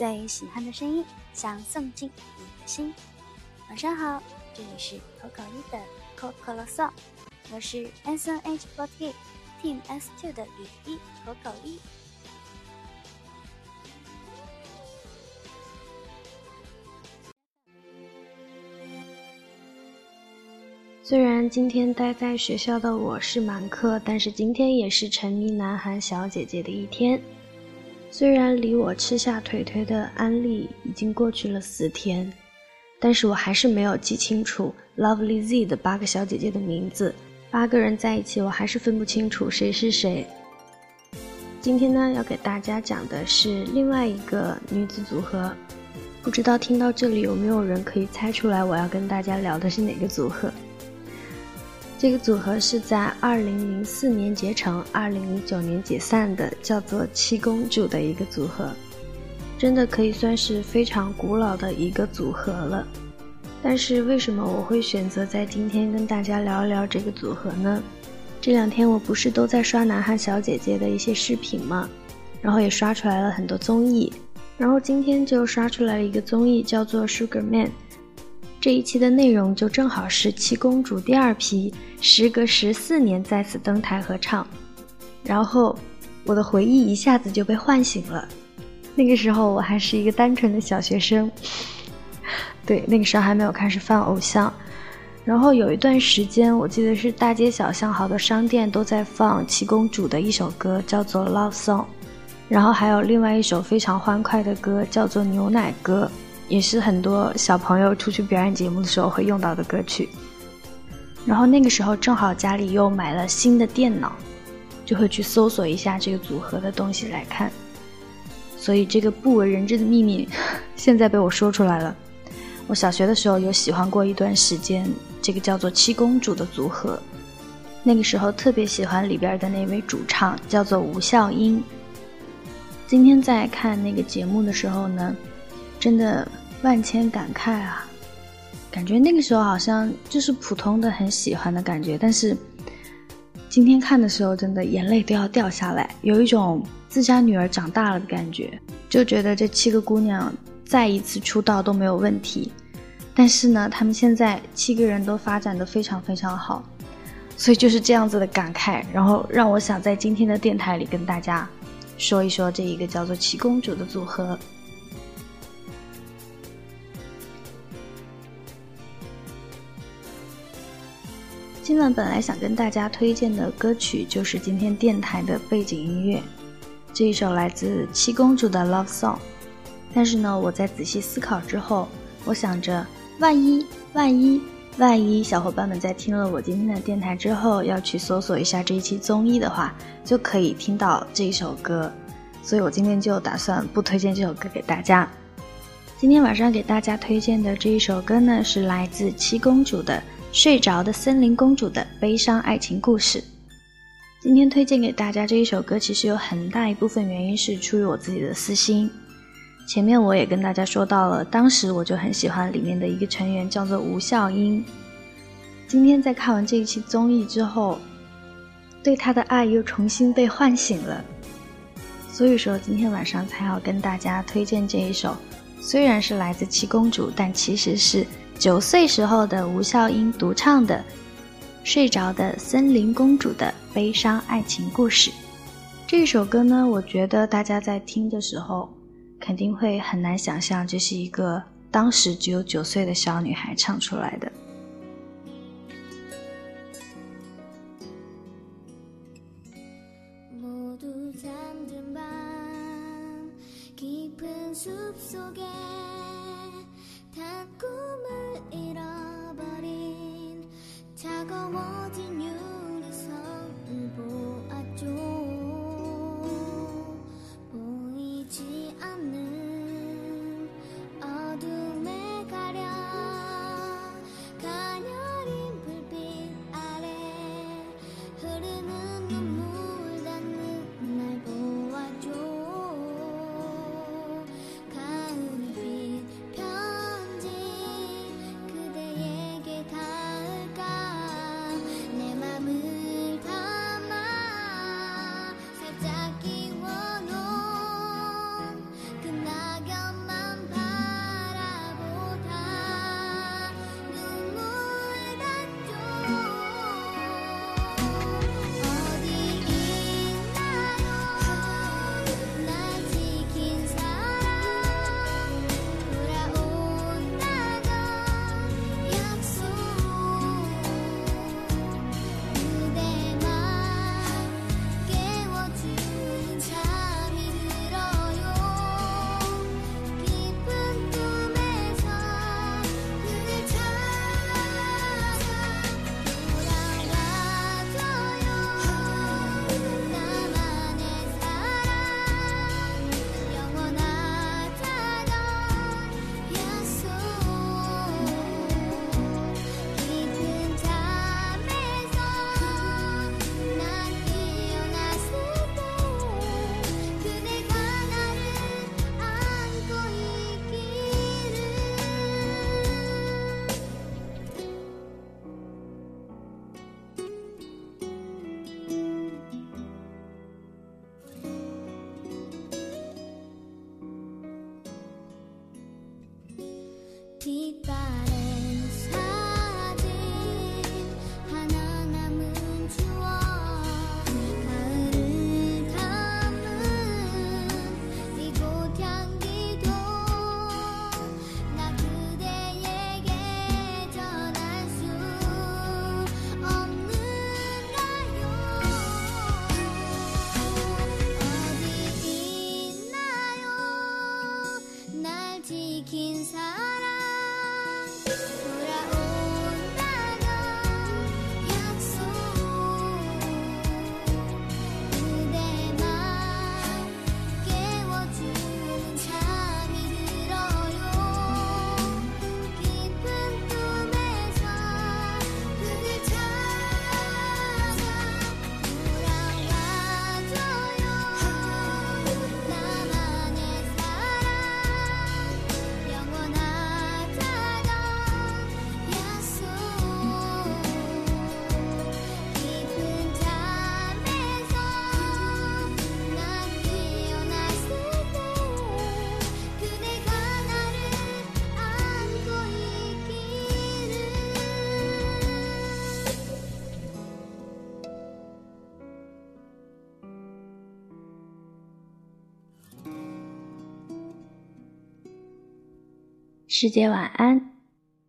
最喜欢的声音，想送进你的心。晚上好，这里是口口一的 Coco 嗦，我是 S N H forty Team S two 的雨一口口一。虽然今天待在学校的我是满课，但是今天也是沉迷南韩小姐姐的一天。虽然离我吃下腿腿的安利已经过去了四天，但是我还是没有记清楚 Lovely Z 的八个小姐姐的名字。八个人在一起，我还是分不清楚谁是谁。今天呢，要给大家讲的是另外一个女子组合，不知道听到这里有没有人可以猜出来我要跟大家聊的是哪个组合？这个组合是在二零零四年结成，二零零九年解散的，叫做七公主的一个组合，真的可以算是非常古老的一个组合了。但是为什么我会选择在今天跟大家聊一聊这个组合呢？这两天我不是都在刷南韩小姐姐的一些视频吗？然后也刷出来了很多综艺，然后今天就刷出来了一个综艺，叫做 Sugar Man。这一期的内容就正好是七公主第二批，时隔十四年再次登台合唱，然后我的回忆一下子就被唤醒了。那个时候我还是一个单纯的小学生，对，那个时候还没有开始放偶像。然后有一段时间，我记得是大街小巷好多商店都在放七公主的一首歌，叫做《Love Song》，然后还有另外一首非常欢快的歌，叫做《牛奶歌》。也是很多小朋友出去表演节目的时候会用到的歌曲。然后那个时候正好家里又买了新的电脑，就会去搜索一下这个组合的东西来看。所以这个不为人知的秘密，现在被我说出来了。我小学的时候有喜欢过一段时间这个叫做七公主的组合，那个时候特别喜欢里边的那位主唱叫做吴笑英。今天在看那个节目的时候呢，真的。万千感慨啊，感觉那个时候好像就是普通的很喜欢的感觉，但是今天看的时候，真的眼泪都要掉下来，有一种自家女儿长大了的感觉，就觉得这七个姑娘再一次出道都没有问题。但是呢，她们现在七个人都发展的非常非常好，所以就是这样子的感慨，然后让我想在今天的电台里跟大家说一说这一个叫做七公主的组合。今晚本来想跟大家推荐的歌曲就是今天电台的背景音乐，这一首来自七公主的 Love Song。但是呢，我在仔细思考之后，我想着，万一万一万一小伙伴们在听了我今天的电台之后，要去搜索一下这一期综艺的话，就可以听到这一首歌。所以我今天就打算不推荐这首歌给大家。今天晚上给大家推荐的这一首歌呢，是来自七公主的。睡着的森林公主的悲伤爱情故事。今天推荐给大家这一首歌，其实有很大一部分原因是出于我自己的私心。前面我也跟大家说到了，当时我就很喜欢里面的一个成员，叫做吴笑英。今天在看完这一期综艺之后，对他的爱又重新被唤醒了。所以说，今天晚上才要跟大家推荐这一首，虽然是来自七公主，但其实是。九岁时候的吴孝英独唱的《睡着的森林公主的悲伤爱情故事》这首歌呢，我觉得大家在听的时候肯定会很难想象，这是一个当时只有九岁的小女孩唱出来的。kita 师姐晚安。